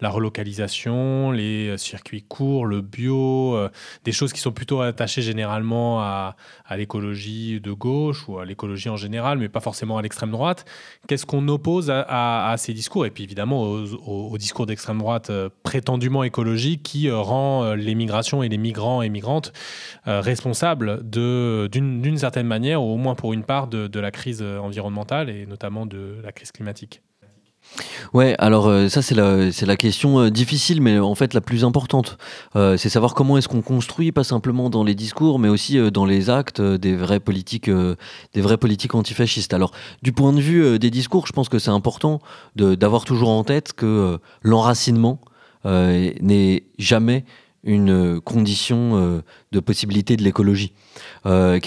la relocalisation, les circuits courts, le bio, des choses qui sont plutôt attachées généralement à, l'écologie de gauche ou à l'écologie en général, mais pas forcément à l'extrême droite. Qu'est-ce qu'on oppose à, ces discours? Et puis évidemment au, discours d'extrême droite prétendument écologique qui rend l'émigration et les migrants et migrantes responsables d'une certaine manière, ou au moins pour une part, de, la crise euh, environnementale et notamment de la crise climatique Ouais, alors euh, ça c'est la, question euh, difficile, mais en fait la plus importante. c'est savoir comment est-ce qu'on construit, pas simplement dans les discours, mais aussi dans les actes des vraies politiques, des vraies politiques antifascistes. Alors du point de vue des discours, je pense que c'est important d'avoir toujours en tête que l'enracinement n'est jamais une condition de possibilité de l'écologie. Euh,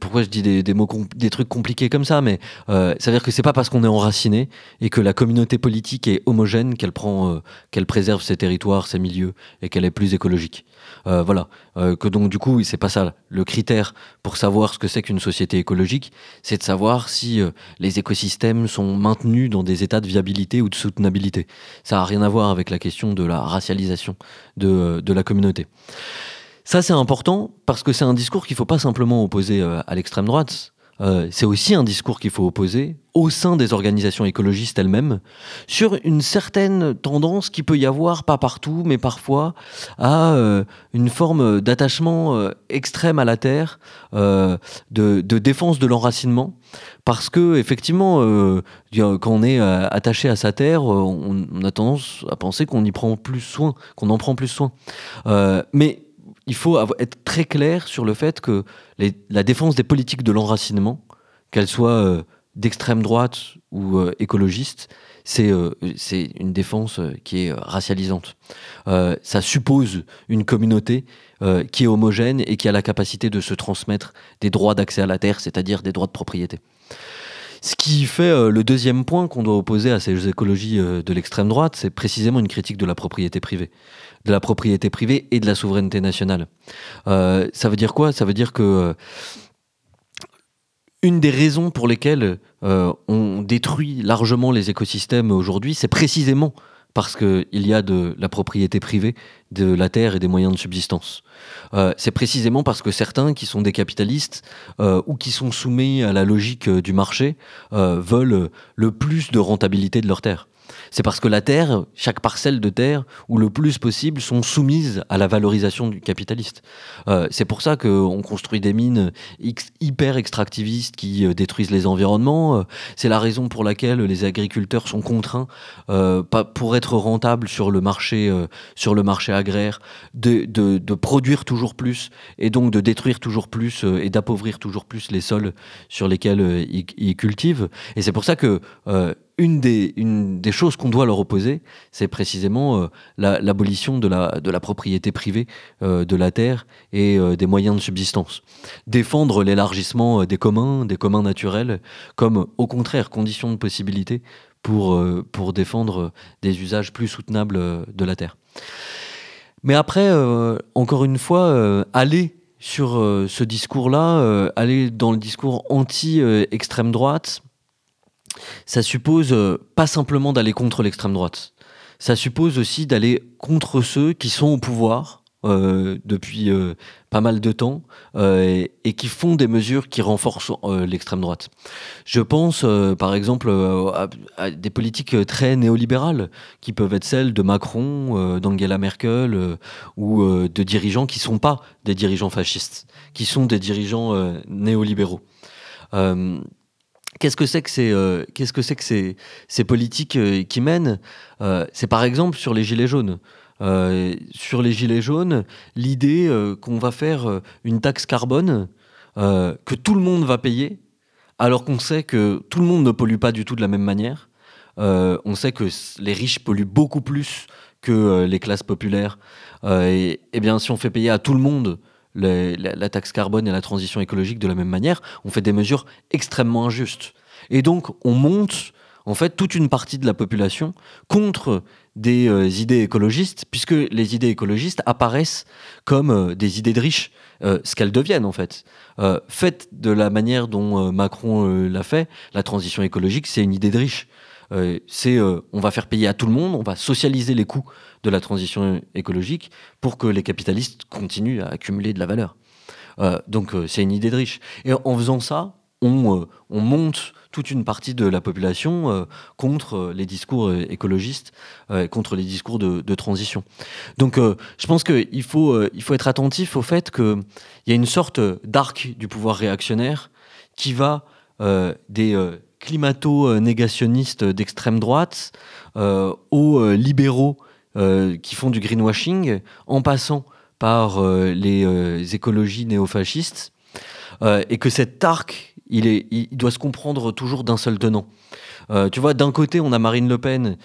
pourquoi je dis des, mots, des trucs compliqués comme ça, mais euh, ça veut dire que c'est pas parce qu'on est enraciné et que la communauté politique est homogène qu'elle prend, euh, qu'elle préserve ses territoires, ses milieux et qu'elle est plus écologique. Euh, voilà, que donc du coup, c'est pas ça le critère pour savoir ce que c'est qu'une société écologique, c'est de savoir si les écosystèmes sont maintenus dans des états de viabilité ou de soutenabilité. Ça a rien à voir avec la question de la racialisation de, de la communauté. Ça, c'est important parce que c'est un discours qu'il ne faut pas simplement opposer euh, à l'extrême droite. Euh, c'est aussi un discours qu'il faut opposer au sein des organisations écologistes elles-mêmes sur une certaine tendance qui peut y avoir, pas partout, mais parfois, à euh, une forme d'attachement extrême à la terre, de, défense de l'enracinement. Parce que effectivement, quand on est attaché à sa terre, on, on, a tendance à penser qu'on y prend plus soin, qu'on en prend plus soin. mais il faut être très clair sur le fait que la défense des politiques de l'enracinement, qu'elles soient euh, d'extrême droite ou euh, écologiste, euh, c'est une défense qui est racialisante. ça suppose une communauté qui est homogène et qui a la capacité de se transmettre des droits d'accès à la terre, c'est-à-dire des droits de propriété. Ce qui fait le deuxième point qu'on doit opposer à ces écologies de l'extrême droite, c'est précisément une critique de la propriété privée de la propriété privée et de la souveraineté nationale. ça veut dire quoi? Ça veut dire que une des raisons pour lesquelles euh, on détruit largement les écosystèmes aujourd'hui, c'est précisément parce qu'il y a de la propriété privée de la terre et des moyens de subsistance. Euh, c'est précisément parce que certains qui sont des capitalistes euh, ou qui sont soumis à la logique du marché veulent le plus de rentabilité de leur terre. C'est parce que la terre, chaque parcelle de terre, ou le plus possible, sont soumises à la valorisation du capitaliste. Euh, c'est pour ça qu'on construit des mines hyper extractivistes qui euh, détruisent les environnements. Euh, c'est la raison pour laquelle les agriculteurs sont contraints, pour être rentables sur le marché, sur le marché agraire, de, produire toujours plus et donc de détruire toujours plus et d'appauvrir toujours plus les sols sur lesquels ils, cultivent. Et c'est pour ça que une des, choses qu'on doit leur opposer, c'est précisément euh, l'abolition de, la, de la propriété privée euh, de la terre et euh, des moyens de subsistance. Défendre l'élargissement des communs, des communs naturels, comme au contraire condition de possibilité pour, pour défendre des usages plus soutenables de la terre. Mais après, encore une fois, aller sur ce discours-là, aller dans le discours anti-extrême droite, ça suppose euh, pas simplement d'aller contre l'extrême droite. Ça suppose aussi d'aller contre ceux qui sont au pouvoir euh, depuis euh, pas mal de temps et, qui font des mesures qui renforcent l'extrême droite. Je pense par exemple à, des politiques très néolibérales qui peuvent être celles de Macron, d'Angela Merkel ou de dirigeants qui sont pas des dirigeants fascistes, qui sont des dirigeants néolibéraux. Qu'est-ce que c'est que ces, euh, politiques euh, qui mènent euh, C'est par exemple sur les gilets jaunes. sur les gilets jaunes, l'idée qu'on va faire une taxe carbone que tout le monde va payer, alors qu'on sait que tout le monde ne pollue pas du tout de la même manière. on sait que les riches polluent beaucoup plus que les classes populaires. et, et, bien, si on fait payer à tout le monde la, taxe carbone et la transition écologique de la même manière, on fait des mesures extrêmement injustes. Et donc, on monte en fait toute une partie de la population contre des euh, idées écologistes, puisque les idées écologistes apparaissent comme euh, des idées de riches, euh, ce qu'elles deviennent en fait. faites de la manière dont Macron l'a fait, la transition écologique, c'est une idée de riche. C'est on va faire payer à tout le monde, on va socialiser les coûts de la transition écologique pour que les capitalistes continuent à accumuler de la valeur. Euh, donc euh, c'est une idée de riche. Et en faisant ça, on, euh, on monte toute une partie de la population contre les discours écologistes, contre les discours de, de transition. Donc je pense qu'il faut, faut être attentif au fait qu'il y a une sorte d'arc du pouvoir réactionnaire qui va des climato-négationnistes d'extrême droite aux libéraux euh, qui font du greenwashing en passant par euh, les euh, écologies néofascistes, et que cet arc, il, doit se comprendre toujours d'un seul tenant. tu vois, d'un côté, on a Marine Le Pen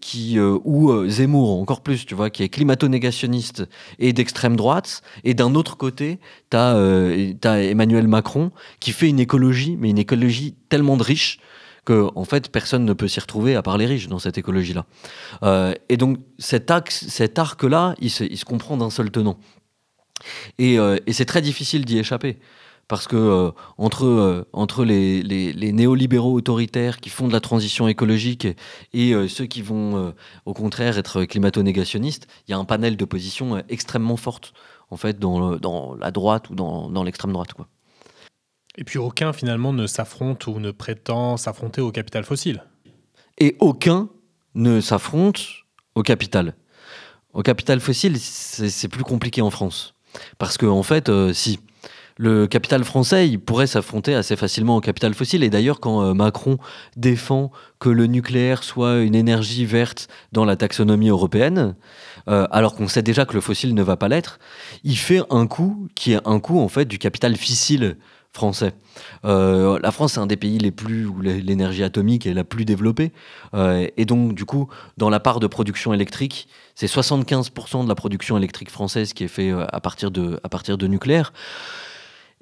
qui, ou Zemmour, encore plus, tu vois, qui est climato-négationniste et d'extrême droite. Et d'un autre côté, tu as, Emmanuel Macron qui fait une écologie, mais une écologie tellement de riche que en fait personne ne peut s'y retrouver à part les riches dans cette écologie-là. Euh, et donc cet, cet arc-là, il se, comprend d'un seul tenant. Euh, et c'est très difficile d'y échapper. Parce que euh, entre, entre les, les, les, néolibéraux autoritaires qui font de la transition écologique et ceux qui vont au contraire être climato-négationnistes, il y a un panel de positions extrêmement fortes en fait dans, dans la droite ou dans, dans l'extrême droite. Quoi. Et puis aucun finalement ne s'affronte ou ne prétend s'affronter au capital fossile. Et aucun ne s'affronte au capital. Au capital fossile, c'est plus compliqué en France. Parce que en fait, euh, si le capital français, pourrait s'affronter assez facilement au capital fossile. Et d'ailleurs, quand euh, Macron défend que le nucléaire soit une énergie verte dans la taxonomie européenne, euh, alors qu'on sait déjà que le fossile ne va pas l'être, il fait un coup qui est un coup en fait du capital fissile français. Euh, la France, c'est un des pays les plus où l'énergie atomique est la plus développée. Et donc, du coup, dans la part de production électrique, c'est 75% de la production électrique française qui est faite à partir de, à partir de nucléaire.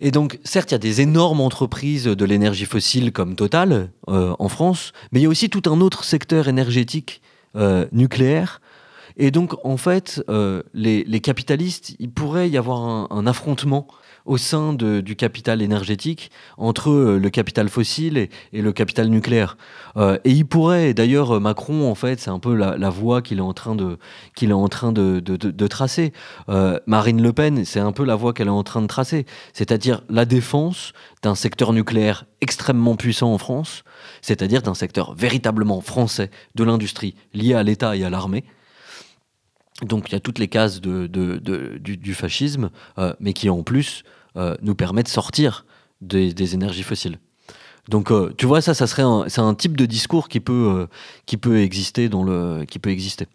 Et donc, certes, il y a des énormes entreprises de l'énergie fossile comme Total en France, mais il y a aussi tout un autre secteur énergétique nucléaire. Et donc, en fait, euh, les, capitalistes, il pourrait y avoir un, affrontement au sein du capital énergétique entre euh, le capital fossile et, le capital nucléaire. Euh, et il pourrait, d'ailleurs, Macron, en fait, c'est un peu la, voie qu'il est en train de, qu'il est en train de, de tracer. Marine Le Pen, c'est un peu la voie qu'elle est en train de tracer, c'est-à-dire la défense d'un secteur nucléaire extrêmement puissant en France, c'est-à-dire d'un secteur véritablement français de l'industrie lié à l'État et à l'armée, donc il y a toutes les cases du, fascisme, euh, mais qui en plus euh, nous permettent de sortir des, énergies fossiles. Donc euh, tu vois ça, ça serait c'est un type de discours qui peut qui peut exister dans le qui peut exister.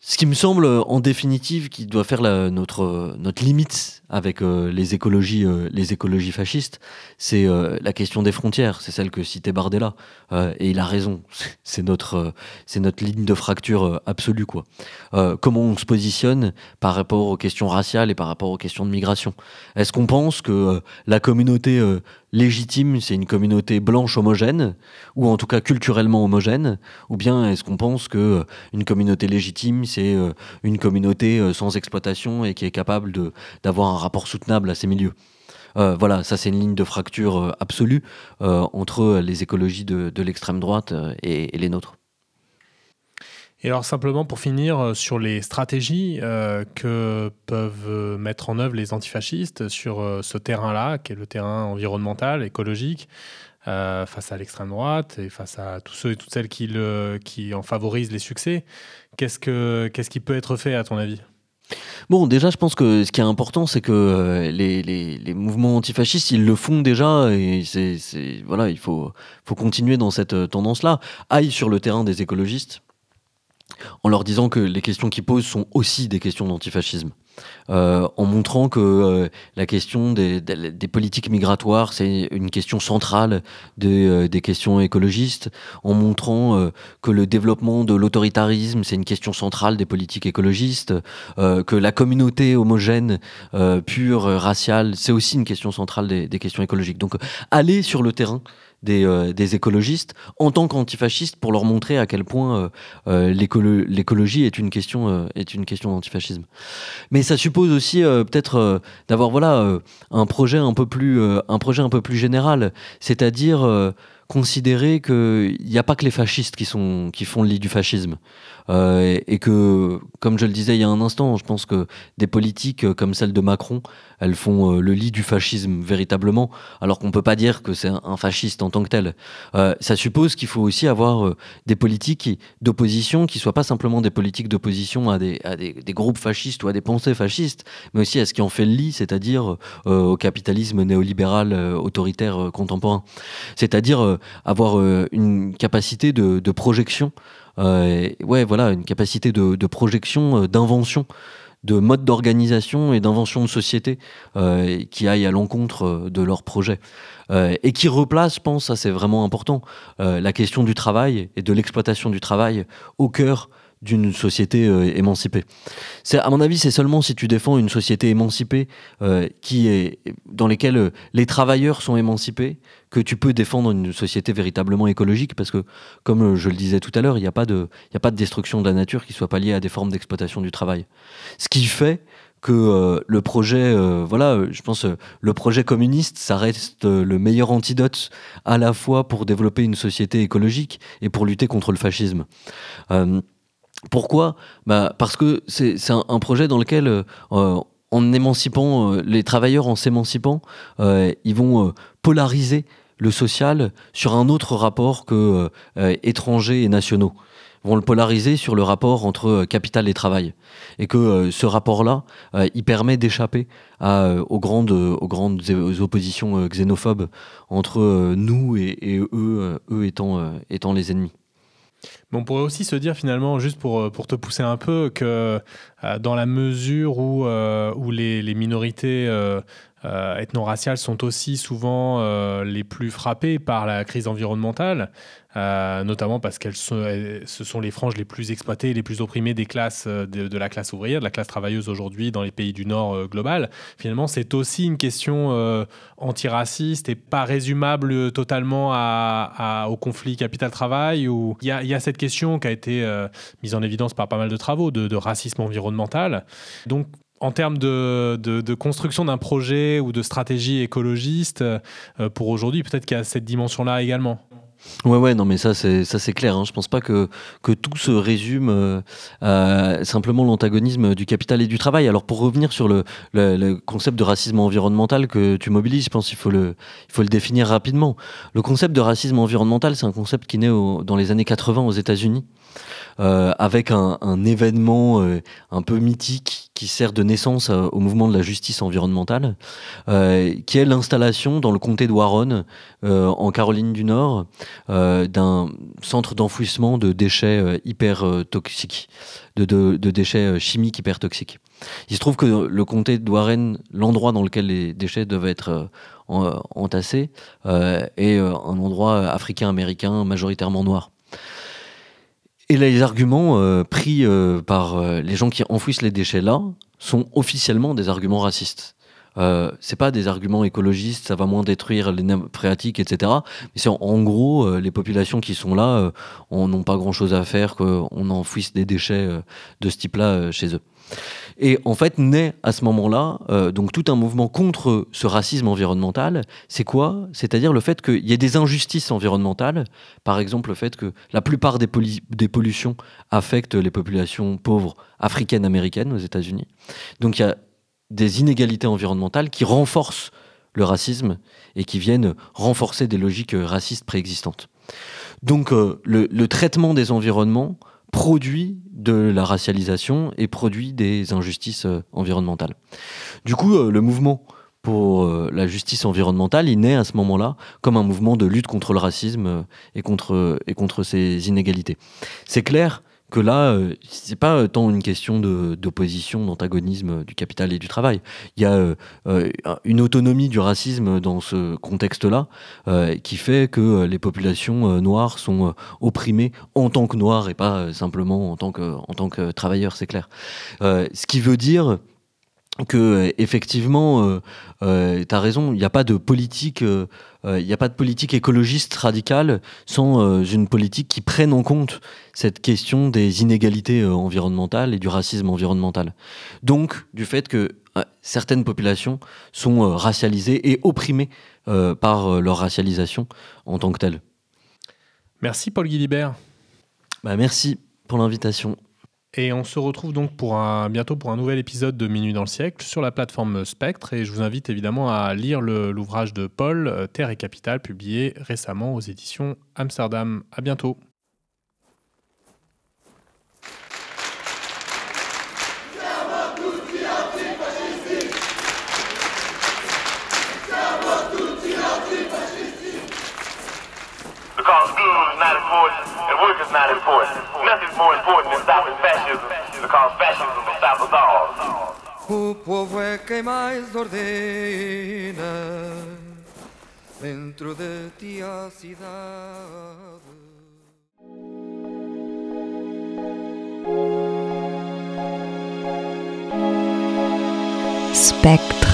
Ce qui me semble en définitive qui doit faire notre notre limite avec euh, les écologies euh, les écologies fascistes c'est euh, la question des frontières. C'est celle que citait Bardella. Et il a raison. C'est notre notre ligne de fracture absolue quoi. Comment on se positionne par rapport aux questions raciales et par rapport aux questions de migration? Est-ce qu'on pense que la communauté légitime c'est une communauté blanche homogène ou en tout cas culturellement homogène ou bien est-ce qu'on pense que une communauté légitime c'est une communauté sans exploitation et qui est capable d'avoir un rapport soutenable à ces milieux? Euh, voilà, ça c'est une ligne de fracture euh, absolue euh, entre les écologies de, l'extrême droite et, les nôtres. Et alors simplement pour finir sur les stratégies que peuvent mettre en œuvre les antifascistes sur ce terrain-là, qui est le terrain environnemental, écologique, face à l'extrême droite et face à tous ceux et toutes celles qui, en favorisent les succès, qu'est-ce, que, qu'est-ce qui peut être fait à ton avis? Bon, déjà, je pense que ce qui est important, c'est que euh, les, mouvements antifascistes, ils le font déjà, et c'est, voilà, il faut, faut continuer dans cette euh, tendance-là. Aille sur le terrain des écologistes, en leur disant que les questions qu'ils posent sont aussi des questions d'antifascisme. Euh, en montrant que euh, la question des, politiques migratoires, c'est une question centrale euh, des, questions écologistes, en montrant que le développement de l'autoritarisme, c'est une question centrale des politiques écologistes, que la communauté homogène, pure, raciale, c'est aussi une question centrale des, des questions écologiques. Donc aller sur le terrain, euh, des, écologistes en tant qu'antifascistes pour leur montrer à quel point euh, euh, l'écologie est une question est une question d'antifascisme. Mais ça suppose aussi peut-être d'avoir voilà un projet un peu plus un projet un peu plus général, c'est-à-dire considérer qu'il n'y a pas que les fascistes qui, sont, qui font le lit du fascisme. Euh, et, que, comme je le disais il y a un instant, je pense que des politiques euh, comme celle de Macron, elles font euh, le lit du fascisme véritablement, alors qu'on ne peut pas dire que c'est un, fasciste en tant que tel. ça suppose qu'il faut aussi avoir des politiques d'opposition qui soient pas simplement des politiques d'opposition à, des, à des, groupes fascistes ou à des pensées fascistes, mais aussi à ce qui en fait le lit, c'est-à-dire au capitalisme néolibéral autoritaire contemporain. C'est-à-dire avoir une capacité de, projection euh, voilà, une capacité de, projection, euh, d'invention de mode d'organisation et d'invention de société euh, qui aillent à l'encontre de leur projet. et qui replace, je pense, ça c'est vraiment important, la question du travail et de l'exploitation du travail au cœur d'une société euh, émancipée. C'est, à mon avis, c'est seulement si tu défends une société émancipée euh, qui est, dans laquelle euh, les travailleurs sont émancipés que tu peux défendre une société véritablement écologique parce que, comme je le disais tout à l'heure, il n'y a, pas de, destruction de la nature qui soit pas liée à des formes d'exploitation du travail. Ce qui fait que le projet, voilà, je pense, le projet communiste, ça reste le meilleur antidote à la fois pour développer une société écologique et pour lutter contre le fascisme. Pourquoi? Bah Parce que c'est un, projet dans lequel, euh, en émancipant euh, les travailleurs, en s'émancipant, euh, ils vont polariser le social sur un autre rapport que étrangers et nationaux. Vont le polariser sur le rapport entre capital et travail. Et que ce rapport-là, il permet d'échapper aux, grandes, oppositions xénophobes entre nous et, eux, eux étant les ennemis on pourrait aussi se dire finalement, juste pour, euh, pour te pousser un peu, que dans la mesure où, où les, minorités euh, ethno-raciales sont aussi souvent euh, les plus frappées par la crise environnementale, euh, notamment parce qu'elles ce sont les franges les plus exploitées, les plus opprimées des classes de, la classe ouvrière, de la classe travailleuse aujourd'hui dans les pays du Nord global. Finalement, c'est aussi une question antiraciste et pas résumable totalement à, au conflit capital-travail. Où il y, a, y a cette question qui a été mise en évidence par pas mal de travaux de, de racisme environnemental. Donc en termes de, construction d'un projet ou de stratégie écologiste, euh, pour aujourd'hui, peut-être qu'il y a cette dimension-là également. Ouais, ouais, non, mais ça, c'est ça, c'est clair. Hein. Je pense pas que que tout se résume euh, à simplement l'antagonisme du capital et du travail. Alors, pour revenir sur le, concept de racisme environnemental que tu mobilises, je pense qu'il faut le il faut le définir rapidement. Le concept de racisme environnemental, c'est un concept qui naît dans les années 80 aux États-Unis. Euh, avec un, un événement euh, un peu mythique qui sert de naissance euh, au mouvement de la justice environnementale, qui est l'installation dans le comté de Warren, en Caroline du Nord, d'un centre d'enfouissement de déchets hyper toxiques, de, déchets chimiques hyper toxiques. Il se trouve que le comté de Warren, l'endroit dans lequel les déchets doivent être entassés, est un endroit africain-américain majoritairement noir. Et les arguments euh, pris euh, par euh, les gens qui enfouissent les déchets là sont officiellement des arguments racistes. Euh, c'est pas des arguments écologistes, ça va moins détruire les nappes phréatiques, etc. Mais c'est en, gros, les populations qui sont là n'ont pas grand-chose à faire qu'on enfouisse des déchets de ce type-là chez eux. Et en fait, naît à ce moment-là euh, donc tout un mouvement contre ce racisme environnemental. C'est quoi? C'est-à-dire le fait qu'il y ait des injustices environnementales. Par exemple, le fait que la plupart des, des pollutions affectent les populations pauvres africaines américaines aux États-Unis. Donc il y a des inégalités environnementales qui renforcent le racisme et qui viennent renforcer des logiques racistes préexistantes. Donc euh, le, traitement des environnements produit de la racialisation et produit des injustices euh, environnementales. Du coup, euh, le mouvement pour euh, la justice environnementale, il naît à ce moment-là comme un mouvement de lutte contre le racisme et contre, et contre ces inégalités. C'est clair que là, euh, c'est pas tant une question d'opposition, d'antagonisme du capital et du travail. Il y a euh, euh, une autonomie du racisme dans ce contexte-là qui fait que les populations noires sont opprimées en tant que noires et pas simplement en tant que, en tant que travailleurs, c'est clair. ce qui veut dire que effectivement, euh, euh, tu as raison, il n'y a pas de politique, euh, il n'y a pas de politique écologiste radicale sans une politique qui prenne en compte cette question des inégalités environnementales et du racisme environnemental. Donc, du fait que certaines populations sont racialisées et opprimées par leur racialisation en tant que telles. Merci Paul Guilibert. Bah, merci pour l'invitation. Et on se retrouve donc pour un, bientôt pour un nouvel épisode de Minuit dans le siècle sur la plateforme Spectre. Et je vous invite évidemment à lire l'ouvrage de Paul, euh, Terre et Capitale, publié récemment aux éditions Amsterdam. À bientôt. Work is not important. Nothing's more important than stopping fascism because fascism will stop us all. O povo é quem mais ordena dentro de ti a cidade. Spectre